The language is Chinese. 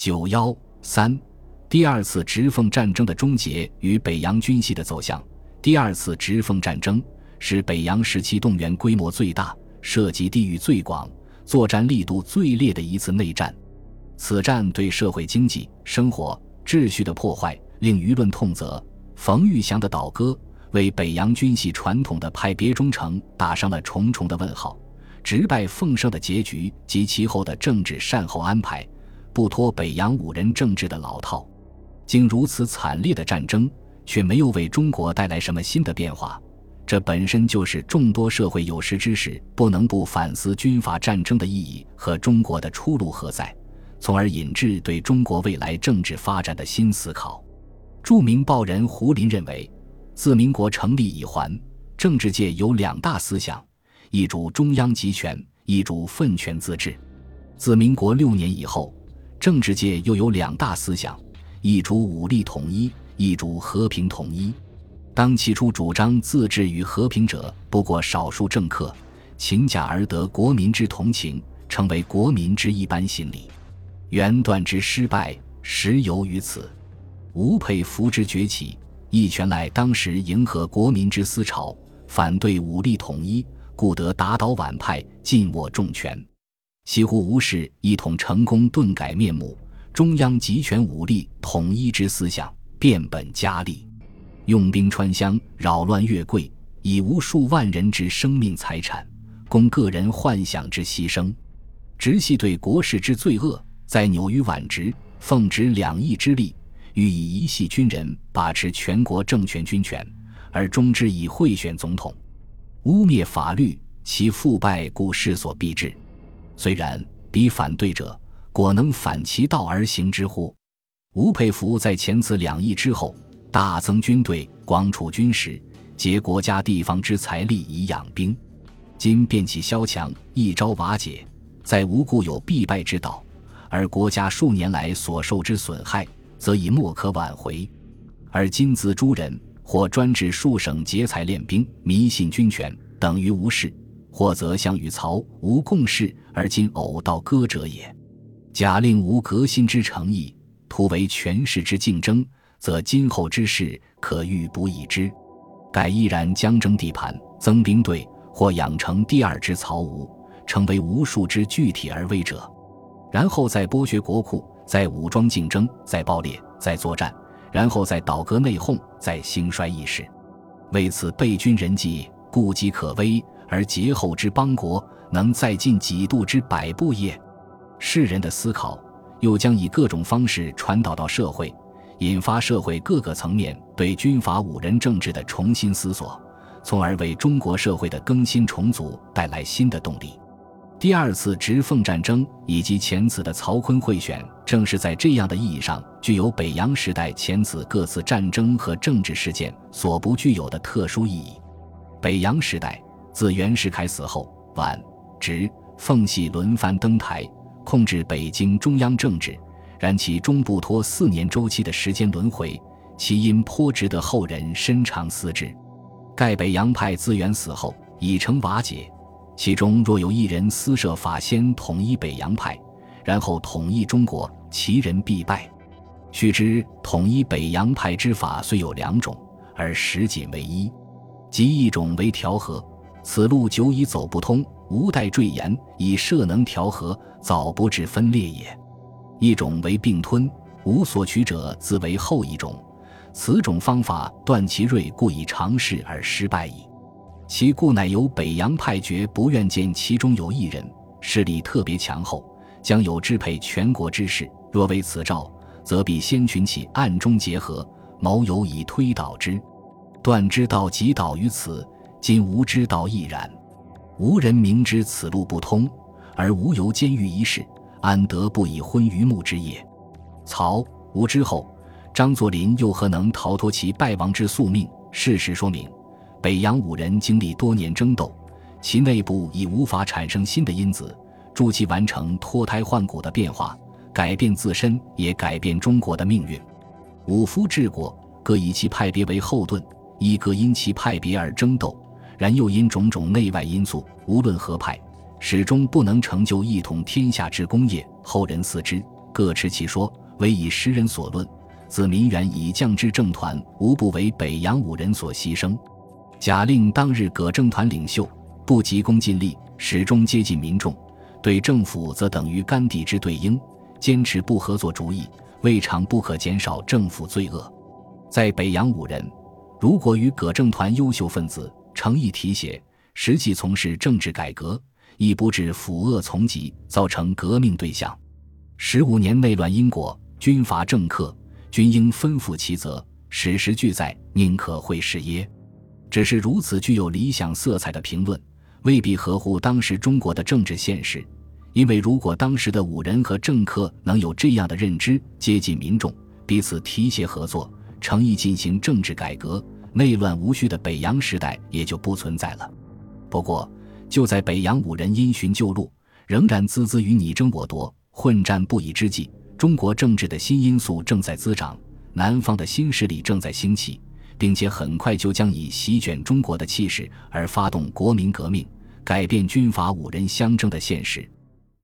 九幺三，第二次直奉战争的终结与北洋军系的走向。第二次直奉战争是北洋时期动员规模最大、涉及地域最广、作战力度最烈的一次内战。此战对社会、经济、生活秩序的破坏令舆论痛责。冯玉祥的倒戈为北洋军系传统的派别忠诚打上了重重的问号。直败奉胜的结局及其后的政治善后安排，不脱北洋五人政治的老套。经如此惨烈的战争，却没有为中国带来什么新的变化，这本身就是众多社会有识之士不能不反思军阀战争的意义和中国的出路何在，从而引致对中国未来政治发展的新思考。著名报人胡林认为，自民国成立以还，政治界有两大思想。一主中央集权，一主分权自治。自民国六年以后，政治界又有两大思想：一主武力统一，一主和平统一。当起初主张自治与和平者，不过少数政客，勤假而得国民之同情，成为国民之一般心理。原断之失败，实由于此。吴佩孚之崛起，亦全赖当时迎合国民之思潮，反对武力统一。故得打倒皖派，尽握重权。西湖吴氏一统成功，顿改面目。中央集权武力统一之思想变本加厉，用兵穿乡，扰乱越贵，以无数万人之生命财产，供个人幻想之牺牲，直系对国事之罪恶，在纽于皖直，奉旨两翼之力，欲以一系军人把持全国政权军权，而终之以贿选总统。污蔑法律，其腐败故势所必至。虽然彼反对者，果能反其道而行之乎？吴佩孚在前此两役之后，大增军队，广储军食，结国家地方之财力以养兵。今变起萧强，一朝瓦解，在无故有必败之道，而国家数年来所受之损害，则已莫可挽回。而今自诸人。或专制数省劫财练兵，迷信军权，等于无事；或则相与曹吴共事，而今偶道割者也。假令无革新之诚意，图为权势之竞争，则今后之事可预不已之。改依然将争地盘，增兵队，或养成第二支曹吴，成为无数之具体而微者，然后再剥削国库，再武装竞争，再爆裂，再作战。然后再倒戈内讧，再兴衰意识，为此备军人计，顾及可危，而节后之邦国，能再进几度之百步也？世人的思考，又将以各种方式传导到社会，引发社会各个层面对军阀五人政治的重新思索，从而为中国社会的更新重组带来新的动力。第二次直奉战争以及前次的曹锟贿选，正是在这样的意义上具有北洋时代前次各次战争和政治事件所不具有的特殊意义。北洋时代自袁世凯死后，皖、直、奉系轮番登台，控制北京中央政治，然其终不脱四年周期的时间轮回，其因颇值得后人深长思之。盖北洋派自袁死后已成瓦解。其中若有一人私设法先统一北洋派，然后统一中国，其人必败。须知统一北洋派之法虽有两种，而实仅为一，即一种为调和，此路久已走不通，无待赘言，以设能调和，早不至分裂也；一种为并吞，无所取者，自为后一种。此种方法断其锐，故以尝试而失败矣。其故乃由北洋派决不愿见其中有一人势力特别强厚，将有支配全国之势。若为此兆，则必先群起暗中结合，谋有以推倒之。断之道即倒于此，今无之道亦然。无人明知此路不通，而无由监狱一事，安得不以昏于目之也？曹吴之后，张作霖又何能逃脱其败亡之宿命？事实说明。北洋五人经历多年争斗，其内部已无法产生新的因子，助其完成脱胎换骨的变化，改变自身，也改变中国的命运。五夫治国，各以其派别为后盾，一各因其派别而争斗，然又因种种内外因素，无论何派，始终不能成就一统天下之功业。后人四之，各持其说，唯以时人所论。自民元以降之政团，无不为北洋五人所牺牲。假令当日葛政团领袖不急功近利，始终接近民众，对政府则等于甘地之对应，坚持不合作主义，未尝不可减少政府罪恶。在北洋五人，如果与葛政团优秀分子诚意提携，实际从事政治改革，亦不致腐恶从疾，造成革命对象。十五年内乱因果，军阀政客。均应分负其责，史实俱在，宁可会是耶？只是如此具有理想色彩的评论，未必合乎当时中国的政治现实。因为如果当时的武人和政客能有这样的认知，接近民众，彼此提携合作，诚意进行政治改革，内乱无序的北洋时代也就不存在了。不过，就在北洋五人因循旧路，仍然孜孜于你争我夺、混战不已之际。中国政治的新因素正在滋长，南方的新势力正在兴起，并且很快就将以席卷中国的气势而发动国民革命，改变军阀五人相争的现实。